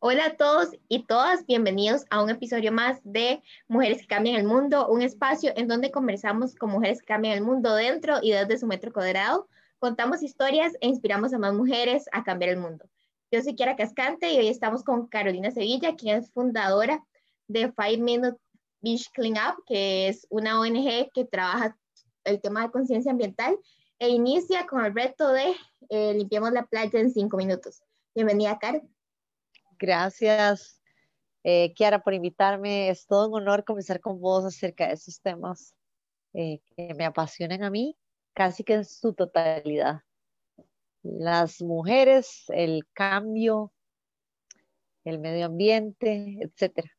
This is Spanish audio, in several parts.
Hola a todos y todas, bienvenidos a un episodio más de Mujeres que Cambian el Mundo, un espacio en donde conversamos con mujeres que cambian el mundo dentro y desde su metro cuadrado. Contamos historias e inspiramos a más mujeres a cambiar el mundo. Yo soy Kiara Cascante y hoy estamos con Carolina Sevilla, quien es fundadora de Five Minute Beach Cleanup, que es una ONG que trabaja el tema de conciencia ambiental e inicia con el reto de eh, limpiemos la playa en cinco minutos. Bienvenida, Caro. Gracias, eh, Kiara, por invitarme. Es todo un honor conversar con vos acerca de esos temas eh, que me apasionan a mí, casi que en su totalidad. Las mujeres, el cambio, el medio ambiente, etcétera.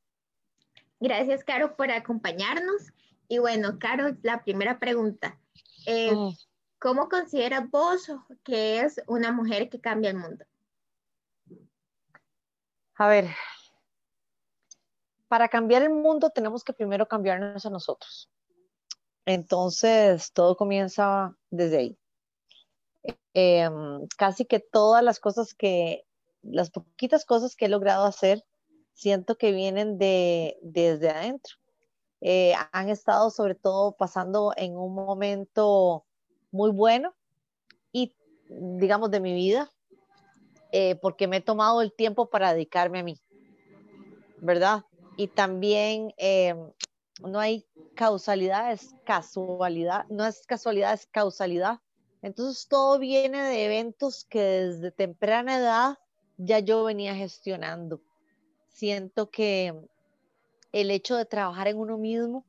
Gracias, Caro, por acompañarnos. Y bueno, Caro, la primera pregunta. Eh, mm. ¿Cómo consideras vos que es una mujer que cambia el mundo? A ver, para cambiar el mundo tenemos que primero cambiarnos a nosotros. Entonces, todo comienza desde ahí. Em, casi que todas las cosas que, las poquitas cosas que he logrado hacer, siento que vienen de, desde adentro. Eh, han estado sobre todo pasando en un momento muy bueno y, digamos, de mi vida, eh, porque me he tomado el tiempo para dedicarme a mí, ¿verdad? Y también eh, no hay causalidad, es casualidad, no es casualidad, es causalidad. Entonces todo viene de eventos que desde temprana edad ya yo venía gestionando. Siento que el hecho de trabajar en uno mismo,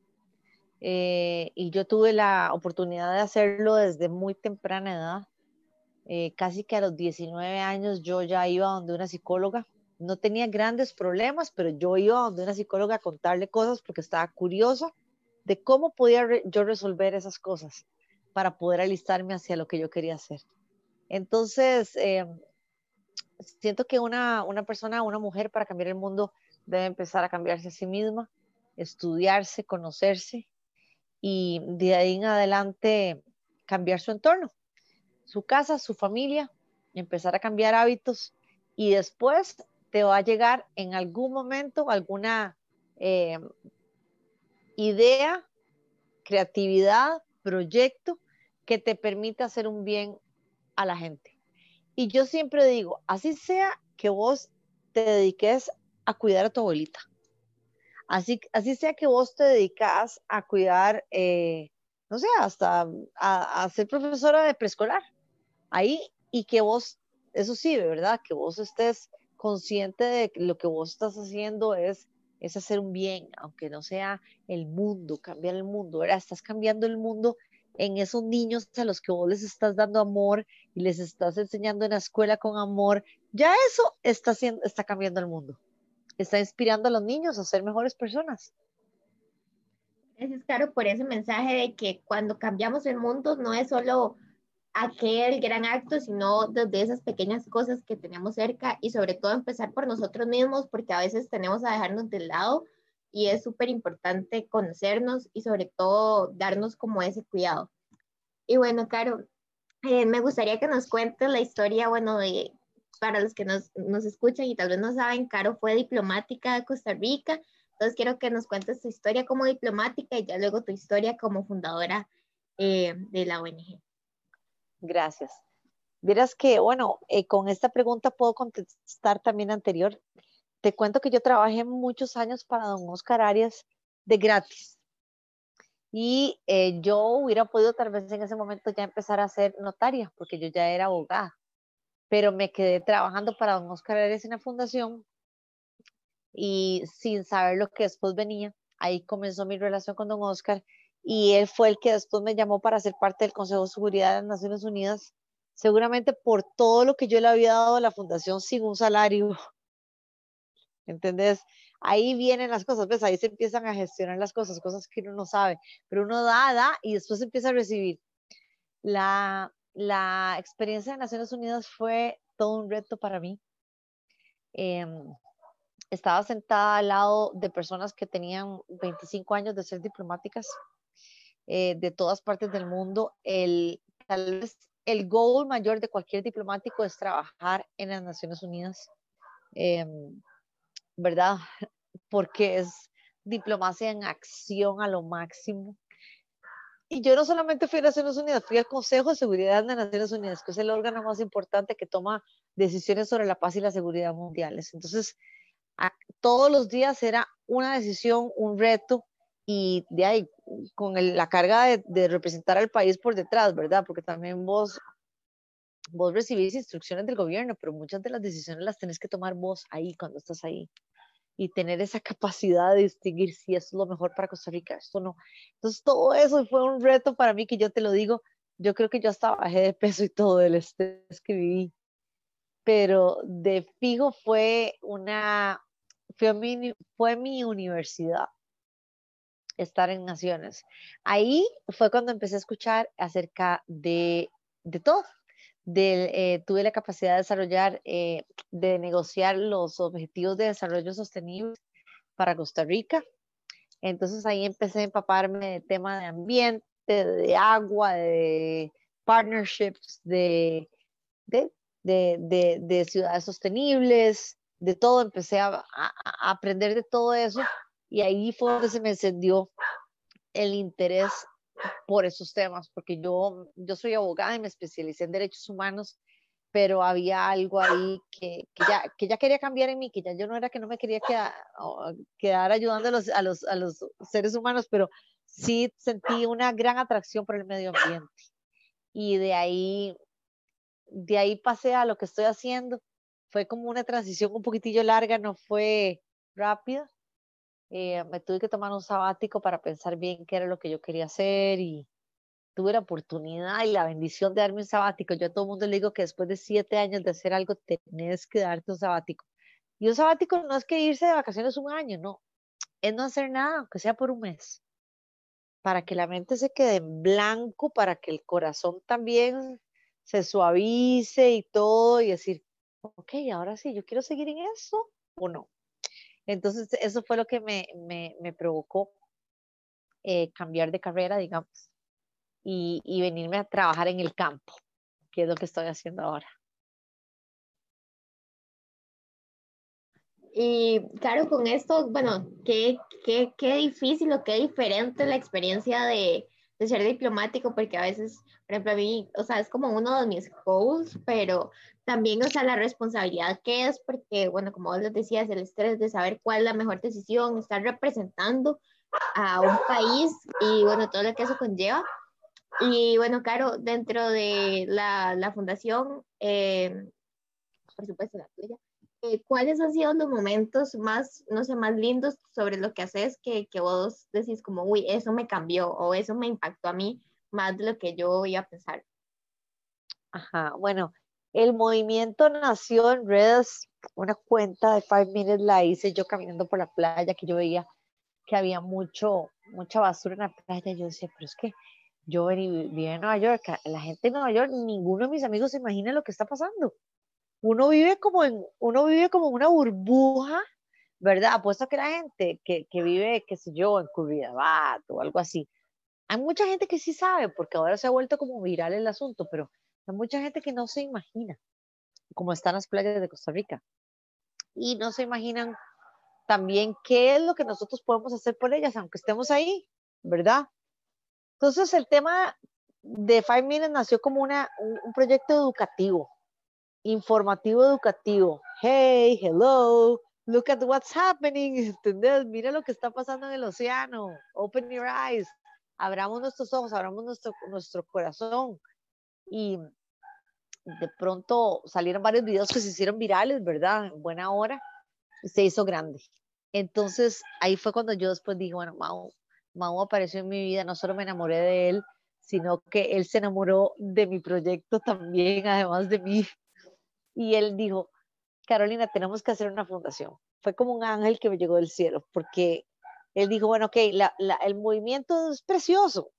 eh, y yo tuve la oportunidad de hacerlo desde muy temprana edad, eh, casi que a los 19 años yo ya iba donde una psicóloga. No tenía grandes problemas, pero yo iba donde una psicóloga a contarle cosas porque estaba curiosa de cómo podía yo resolver esas cosas para poder alistarme hacia lo que yo quería hacer. Entonces, eh, siento que una, una persona, una mujer para cambiar el mundo debe empezar a cambiarse a sí misma, estudiarse, conocerse y de ahí en adelante cambiar su entorno su casa, su familia, empezar a cambiar hábitos y después te va a llegar en algún momento alguna eh, idea, creatividad, proyecto que te permita hacer un bien a la gente. Y yo siempre digo, así sea que vos te dediques a cuidar a tu abuelita, así, así sea que vos te dedicas a cuidar, eh, no sé, hasta a ser profesora de preescolar, ahí y que vos, eso sí, ¿verdad? Que vos estés consciente de que lo que vos estás haciendo es, es hacer un bien, aunque no sea el mundo, cambiar el mundo, ¿verdad? Estás cambiando el mundo en esos niños a los que vos les estás dando amor y les estás enseñando en la escuela con amor, ya eso está, haciendo, está cambiando el mundo. Está inspirando a los niños a ser mejores personas. Gracias, Caro, por ese mensaje de que cuando cambiamos el mundo no es solo aquel gran acto, sino desde esas pequeñas cosas que tenemos cerca y sobre todo empezar por nosotros mismos, porque a veces tenemos a dejarnos de lado y es súper importante conocernos y sobre todo darnos como ese cuidado. Y bueno, Caro, eh, me gustaría que nos cuentes la historia, bueno, de, para los que nos, nos escuchan y tal vez no saben, Caro fue diplomática de Costa Rica, entonces quiero que nos cuentes tu historia como diplomática y ya luego tu historia como fundadora eh, de la ONG. Gracias. Verás que, bueno, eh, con esta pregunta puedo contestar también anterior. Te cuento que yo trabajé muchos años para don Oscar Arias de gratis. Y eh, yo hubiera podido tal vez en ese momento ya empezar a ser notaria, porque yo ya era abogada. Pero me quedé trabajando para don Oscar Arias en la fundación y sin saber lo que después venía. Ahí comenzó mi relación con don Oscar y él fue el que después me llamó para ser parte del Consejo de Seguridad de las Naciones Unidas, seguramente por todo lo que yo le había dado a la fundación sin un salario. ¿Entendés? Ahí vienen las cosas, ¿ves? Ahí se empiezan a gestionar las cosas, cosas que uno no sabe, pero uno da, da y después empieza a recibir. La, la experiencia de Naciones Unidas fue todo un reto para mí. Em, estaba sentada al lado de personas que tenían 25 años de ser diplomáticas eh, de todas partes del mundo. El, tal vez el goal mayor de cualquier diplomático es trabajar en las Naciones Unidas. Em, ¿verdad? Porque es diplomacia en acción a lo máximo. Y yo no solamente fui a Naciones Unidas, fui al Consejo de Seguridad de Naciones Unidas, que es el órgano más importante que toma decisiones sobre la paz y la seguridad mundiales. Entonces, todos los días era una decisión, un reto, y de ahí, con la carga de, representar al país por detrás, ¿verdad? Porque también vos, vos recibís instrucciones del gobierno, pero muchas de las decisiones las tenés que tomar vos ahí, cuando estás ahí y tener esa capacidad de distinguir si esto es lo mejor para Costa Rica, esto no. Entonces, todo eso fue un reto para mí que yo te lo digo, yo creo que yo hasta bajé de peso y todo el estrés que viví, pero de fijo fue una, fue mi, fue mi universidad estar en Naciones. Ahí fue cuando empecé a escuchar acerca de, de todo, eh, tuve la capacidad de desarrollar, eh, de negociar los objetivos de desarrollo sostenible para Costa Rica. Entonces ahí empecé a empaparme de tema de ambiente, de agua, de partnerships, de, de, de, de ciudades sostenibles, de todo. Empecé a, a aprender de todo eso y ahí fue donde se me encendió el interés por esos temas, porque yo, yo soy abogada y me especialicé en derechos humanos, pero había algo ahí que, que, ya, que ya quería cambiar en mí, que ya yo no era que no me quería quedar, quedar ayudando a los, a, los, a los seres humanos, pero sí sentí una gran atracción por el medio ambiente. Y de ahí, de ahí pasé a lo que estoy haciendo. Fue como una transición un poquitillo larga, no fue rápida, eh, me tuve que tomar un sabático para pensar bien qué era lo que yo quería hacer y tuve la oportunidad y la bendición de darme un sabático. Yo a todo el mundo le digo que después de siete años de hacer algo, tenés que darte un sabático. Y un sabático no es que irse de vacaciones un año, no. Es no hacer nada, aunque sea por un mes. Para que la mente se quede en blanco, para que el corazón también se suavice y todo, y decir, ok, ahora sí, yo quiero seguir en eso o no. Entonces, eso fue lo que me, me, provocó eh, cambiar de carrera, digamos, y, y venirme a trabajar en el campo, que es lo que estoy haciendo ahora. Y claro, con esto, bueno, qué, qué, qué difícil o qué diferente la experiencia de, de, ser diplomático, porque a veces, por ejemplo, a mí, o sea, es como uno de mis goals, pero también, o sea, la responsabilidad que es, porque, bueno, como vos les decías, el estrés de saber cuál es la mejor decisión, estar representando a un país y, bueno, todo lo que eso conlleva. Y, bueno, claro, dentro de la, la fundación, eh, por supuesto, la tuya, eh, ¿cuáles han sido los momentos más, no sé, más lindos sobre lo que haces que, que vos decís como, uy, eso me cambió o eso me impactó a mí más de lo que yo iba a pensar? Ajá, bueno, el movimiento nació en redes, una cuenta de Five Minutes la hice yo caminando por la playa, que yo veía que había mucho, mucha basura en la playa. Yo decía, pero es que yo vivía en Nueva York, la gente en Nueva York, ninguno de mis amigos se imagina lo que está pasando. Uno vive como en, uno vive como una burbuja, ¿verdad? Apuesto que la gente que, que vive, qué sé yo, en Curridabat o algo así. Hay mucha gente que sí sabe, porque ahora se ha vuelto como viral el asunto, pero hay mucha gente que no se imagina cómo están las playas de Costa Rica y no se imaginan también qué es lo que nosotros podemos hacer por ellas, aunque estemos ahí, ¿verdad? Entonces el tema de Five Minutes nació como una, un, proyecto educativo, informativo educativo. Hey, hello, look at what's happening, ¿entendés? Mira lo que está pasando en el océano, open your eyes, abramos nuestros ojos, abramos nuestro, nuestro corazón. Y de pronto salieron varios videos que se hicieron virales, ¿verdad? En buena hora, se hizo grande. Entonces ahí fue cuando yo después dije, bueno, Mau, Mau apareció en mi vida, no solo me enamoré de él, sino que él se enamoró de mi proyecto también, además de mí. Y él dijo, Carolina, tenemos que hacer una fundación. Fue como un ángel que me llegó del cielo, porque él dijo, bueno, ok, el movimiento es precioso,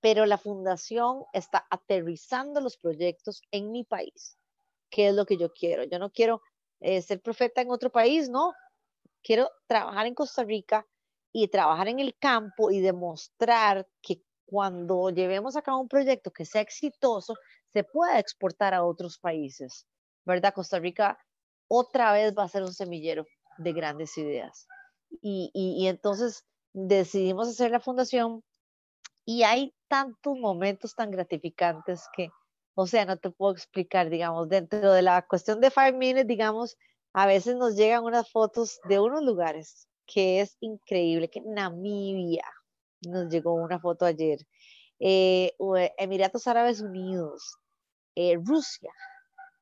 pero la fundación está aterrizando los proyectos en mi país, ¿Qué es lo que yo quiero. Yo no quiero eh, ser profeta en otro país, no. Quiero trabajar en Costa Rica y trabajar en el campo y demostrar que cuando llevemos a cabo un proyecto que sea exitoso, se pueda exportar a otros países, ¿verdad? Costa Rica otra vez va a ser un semillero de grandes ideas. Y, y, entonces decidimos hacer la fundación y hay tantos momentos tan gratificantes que, o sea, no te puedo explicar, digamos, dentro de la cuestión de Five Minutes, digamos, a veces nos llegan unas fotos de unos lugares que es increíble, que Namibia, nos llegó una foto ayer, eh, Emiratos Árabes Unidos, eh, Rusia.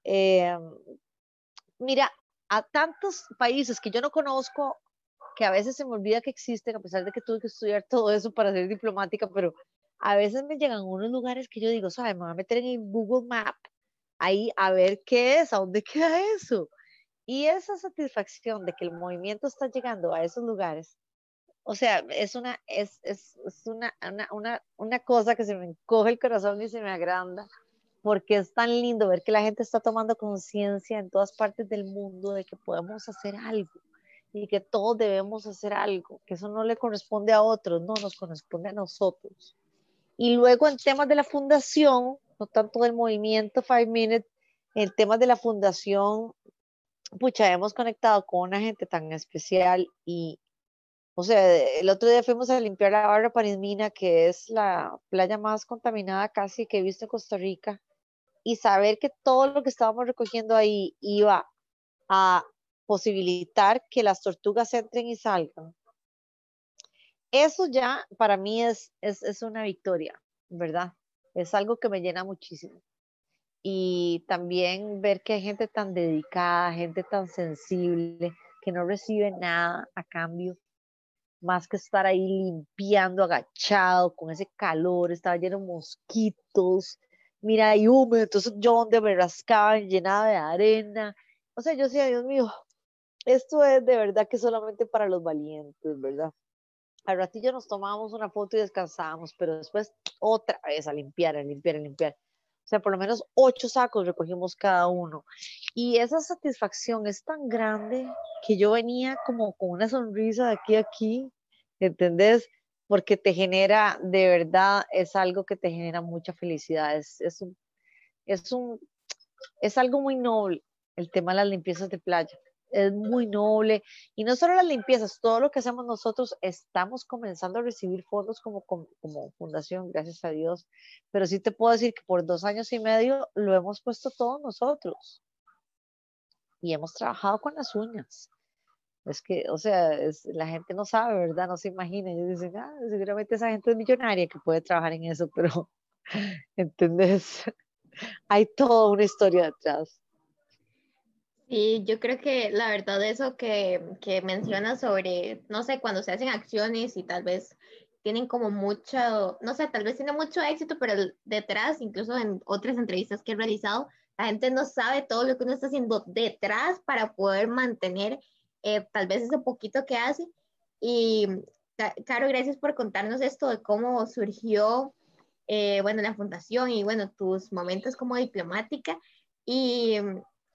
Eh, mira, a tantos países que yo no conozco, que a veces se me olvida que existen, a pesar de que tuve que estudiar todo eso para ser diplomática, pero a veces me llegan unos lugares que yo digo, ¿sabes? Me voy a meter en el Google Map ahí a ver qué es, a dónde queda eso. Y esa satisfacción de que el movimiento está llegando a esos lugares, o sea, es una, es, es, es una, una, una, una, cosa que se me encoge el corazón y se me agranda, porque es tan lindo ver que la gente está tomando conciencia en todas partes del mundo de que podemos hacer algo y que todos debemos hacer algo, que eso no le corresponde a otros, no nos corresponde a nosotros. Y luego en temas de la fundación, no tanto del movimiento Five Minutes, en temas de la fundación, pucha, hemos conectado con una gente tan especial y, o sea, el otro día fuimos a limpiar la barra Parismina, que es la playa más contaminada casi que he visto en Costa Rica, y saber que todo lo que estábamos recogiendo ahí iba a posibilitar que las tortugas entren y salgan. Eso ya para mí es, es, es una victoria, ¿verdad? Es algo que me llena muchísimo y también ver que hay gente tan dedicada, gente tan sensible, que no recibe nada a cambio, más que estar ahí limpiando, agachado, con ese calor, estaba lleno de mosquitos, mira, hay húmedo, entonces yo donde me rascaba llenada de arena, o sea, yo decía, Dios mío, esto es de verdad que solamente para los valientes, ¿verdad? Al ratillo nos tomábamos una foto y descansábamos, pero después otra vez a limpiar, a limpiar, a limpiar sea, por lo menos ocho sacos recogimos cada uno. Y esa satisfacción es tan grande que yo venía como con una sonrisa de aquí a aquí, ¿entendés? Porque te genera, de verdad, es algo que te genera mucha felicidad. Es, es, un, es, un, es algo muy noble el tema de las limpiezas de playa es muy noble. Y no solo las limpiezas, todo lo que hacemos nosotros, estamos comenzando a recibir fondos como, como, fundación, gracias a Dios. Pero sí te puedo decir que por dos años y medio lo hemos puesto todos nosotros. Y hemos trabajado con las uñas. Es que, o sea, la gente no sabe, ¿verdad? No se imagina. Ellos dicen, ah, seguramente esa gente es millonaria que puede trabajar en eso, pero, ¿entendés? Hay toda una historia detrás. Y yo creo que la verdad eso que, que mencionas sobre, no sé, cuando se hacen acciones y tal vez tienen como mucho, no sé, tal vez tiene mucho éxito, pero detrás, incluso en otras entrevistas que he realizado, la gente no sabe todo lo que uno está haciendo detrás para poder mantener eh, tal vez ese poquito que hace. Y, Caro, gracias por contarnos esto de cómo surgió, eh, bueno, la fundación y, bueno, tus momentos como diplomática. Y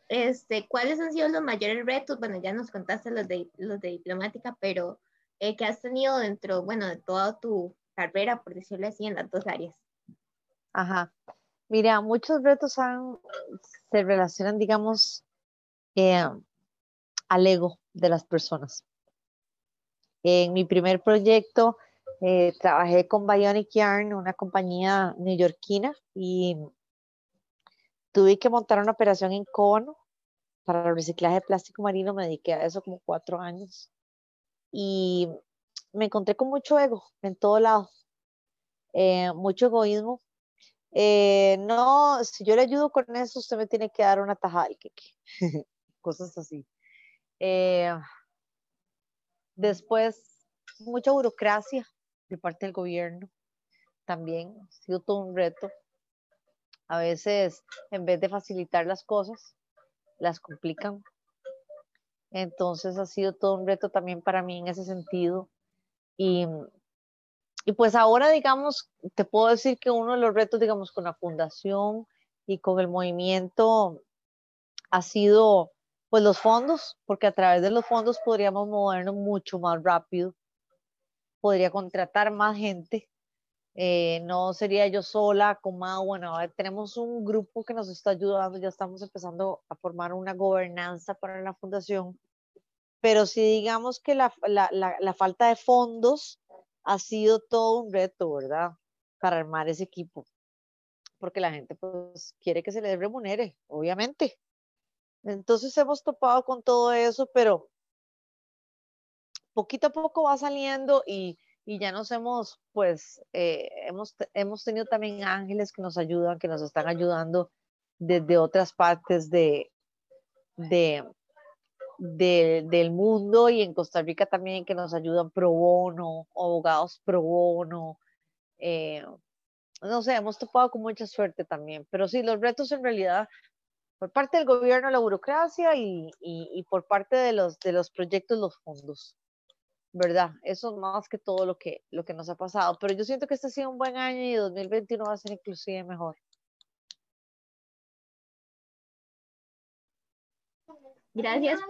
este, ¿cuáles han sido los mayores retos? Bueno, ya nos contaste los de, los de diplomática, pero eh, ¿qué has tenido dentro, bueno, de toda tu carrera, por decirlo así, en las dos áreas? Ajá. Mira, muchos retos han, se relacionan, digamos, eh, al ego de las personas. En mi primer proyecto eh, trabajé con Bionic Yarn, una compañía neoyorquina, y tuve que montar una operación en cono para el reciclaje de plástico marino, me dediqué a eso como cuatro años y me encontré con mucho ego en todo lado, eh, mucho egoísmo. Eh, no, si yo le ayudo con eso, usted me tiene que dar una tajada del queque, cosas así. Eh, después, mucha burocracia de parte del gobierno, también ha sido todo un reto a veces, en vez de facilitar las cosas, las complican. Entonces ha sido todo un reto también para mí en ese sentido. Y, y pues ahora, digamos, te puedo decir que uno de los retos, digamos, con la fundación y con el movimiento ha sido pues los fondos, porque a través de los fondos podríamos movernos mucho más rápido, podría contratar más gente. Eh, no sería yo sola con más, bueno, tenemos un grupo que nos está ayudando, ya estamos empezando a formar una gobernanza para la fundación, pero sí digamos que la, falta de fondos ha sido todo un reto, ¿verdad? Para armar ese equipo, porque la gente pues quiere que se les remunere, obviamente. Entonces hemos topado con todo eso, pero poquito a poco va saliendo y, ya nos hemos, pues, eh, hemos, hemos tenido también ángeles que nos ayudan, que nos están ayudando desde otras partes de, de, del mundo y en Costa Rica también que nos ayudan pro bono, abogados pro bono. Eh, no sé, hemos topado con mucha suerte también, pero sí, los retos en realidad por parte del gobierno, la burocracia y, y, por parte de los, de los proyectos, los fondos. ¿Verdad? Eso es más que todo lo que, lo que nos ha pasado. Pero yo siento que este ha sido un buen año y 2021 va a ser inclusive mejor. Gracias.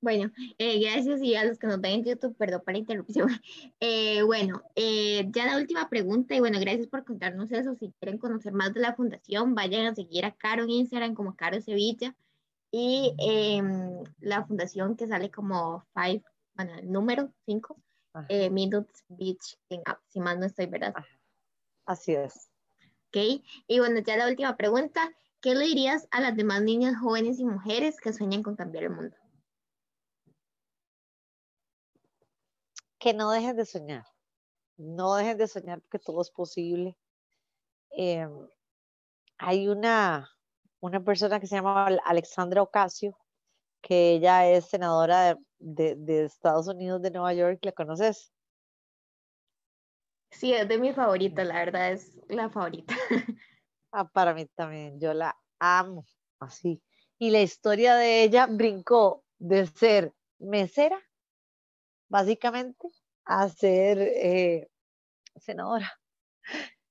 Bueno, eh, gracias y a los que nos ven en YouTube, perdón por la interrupción. Eh, bueno, eh, ya la última pregunta y bueno, gracias por contarnos eso. Si quieren conocer más de la fundación, vayan a seguir a Caro en Instagram como Caro Sevilla y em, la fundación que sale como five, bueno, el número 5, eh, Minutes Beach Up, si más no estoy, ¿verdad? Así es. Ok, y bueno, ya la última pregunta, ¿qué le dirías a las demás niñas, jóvenes y mujeres que sueñan con cambiar el mundo? Que no dejen de soñar, no dejen de soñar porque todo es posible. Em, hay una, una persona que se llama Alexandra Ocasio, que ella es senadora de, Estados Unidos de Nueva York, ¿la conoces? Sí, es de mi favorita, la verdad es la favorita. Ah, para mí también, yo la amo, así. Y la historia de ella brincó de ser mesera, básicamente, a ser eh, senadora.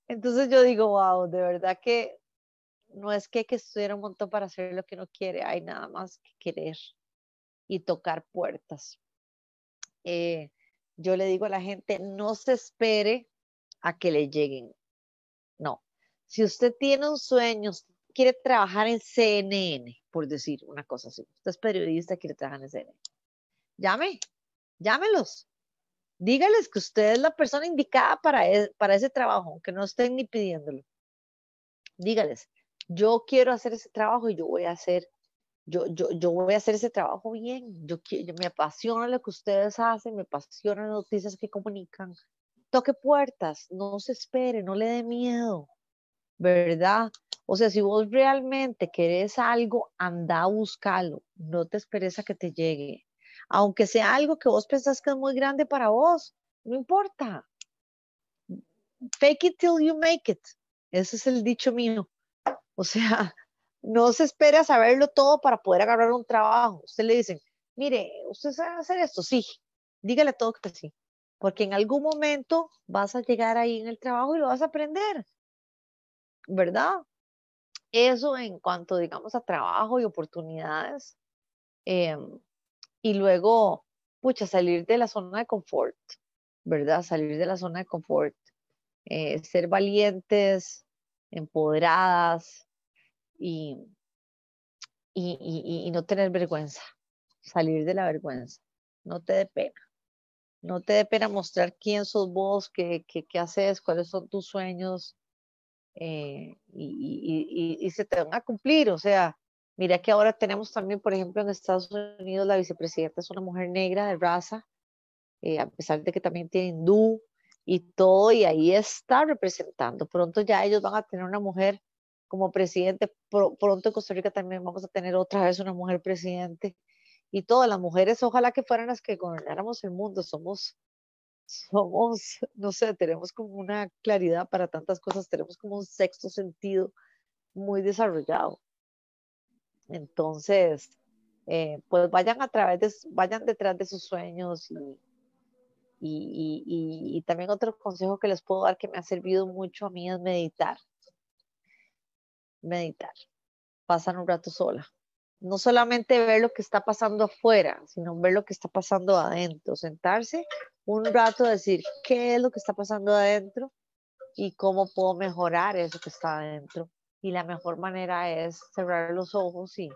Entonces yo digo, wow, de verdad que no es que hay que estudiar un montón para hacer lo que uno quiere, hay nada más que querer y tocar puertas. Eh, yo le digo a la gente, no se espere a que le lleguen. No. Si usted tiene un sueño, quiere trabajar en CNN, por decir una cosa así, usted es periodista, quiere trabajar en CNN, llame, llámelos. Dígales que usted es la persona indicada para, e, para ese trabajo, aunque no estén ni pidiéndolo. Dígales, yo quiero hacer ese trabajo y yo voy a hacer, yo, yo, yo voy a hacer ese trabajo bien. Yo, yo, me apasiona lo que ustedes hacen, me apasiona las noticias que comunican. Toque puertas, no se espere, no le dé miedo, ¿verdad? O sea, si vos realmente querés algo, anda a buscarlo, no te esperes a que te llegue. Aunque sea algo que vos pensás que es muy grande para vos, no importa. Fake it till you make it. Ese es el dicho mío. O sea, no se espera saberlo todo para poder agarrar un trabajo. Usted le dicen, mire, ¿usted sabe hacer esto? Sí, dígale todo que sí, porque en algún momento vas a llegar ahí en el trabajo y lo vas a aprender, ¿verdad? Eso en cuanto, digamos, a trabajo y oportunidades. Em, y luego, pucha, salir de la zona de confort, ¿verdad? Salir de la zona de confort. Eh, ser valientes, empoderadas, y, y, no tener vergüenza, salir de la vergüenza, no te dé pena. No te dé pena mostrar quién sos vos, qué, qué, qué haces, cuáles son tus sueños eh, y, y, se te van a cumplir. O sea, mira que ahora tenemos también, por ejemplo, en Estados Unidos la vicepresidenta es una mujer negra de raza, eh, a pesar de que también tiene hindú y todo, y ahí está representando. Pronto ya ellos van a tener una mujer como presidente. pronto en Costa Rica también vamos a tener otra vez una mujer presidente. Y todas las mujeres, ojalá que fueran las que gobernáramos el mundo. Somos, somos, no sé, tenemos como una claridad para tantas cosas, tenemos como un sexto sentido muy desarrollado. Entonces, eh, pues vayan a través de, vayan detrás de sus sueños y, y, y, y, también otro consejo que les puedo dar que me ha servido mucho a mí es meditar meditar. Pasan un rato sola. no solamente ver lo que está pasando afuera, sino ver lo que está pasando adentro, sentarse un rato, decir qué es lo que está pasando adentro y cómo puedo mejorar eso que está adentro. Y la mejor manera es cerrar los ojos y,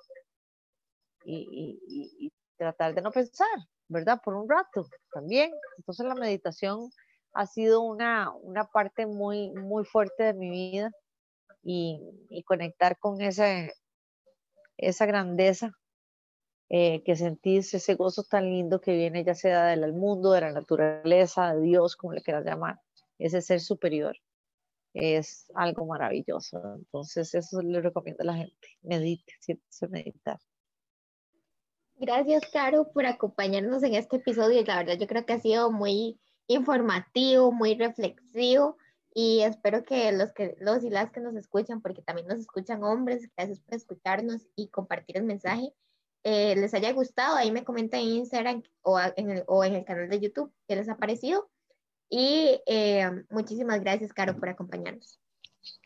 y, tratar de no pensar, ¿verdad? Por un rato también. Entonces la meditación ha sido una, una parte muy, muy fuerte de mi vida y, y conectar con esa grandeza eh, que sentís, ese gozo tan lindo que viene ya sea del mundo, de la naturaleza, de Dios, como le quieras llamar, ese ser superior, es algo maravilloso. Entonces, eso le recomiendo a la gente, medite, siéntese meditar. Gracias, Caro, por acompañarnos en este episodio. La verdad, yo creo que ha sido muy informativo, muy reflexivo y espero que los, que los y las que nos escuchan, porque también nos escuchan hombres, gracias por escucharnos y compartir el mensaje, eh, les haya gustado. Ahí me comentan en Instagram o en, el, o en el canal de YouTube qué les ha parecido. Y eh, muchísimas gracias, Caro, por acompañarnos.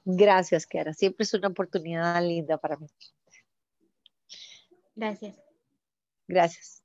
Gracias, Kiara. Siempre es una oportunidad linda para mí. Gracias. Gracias.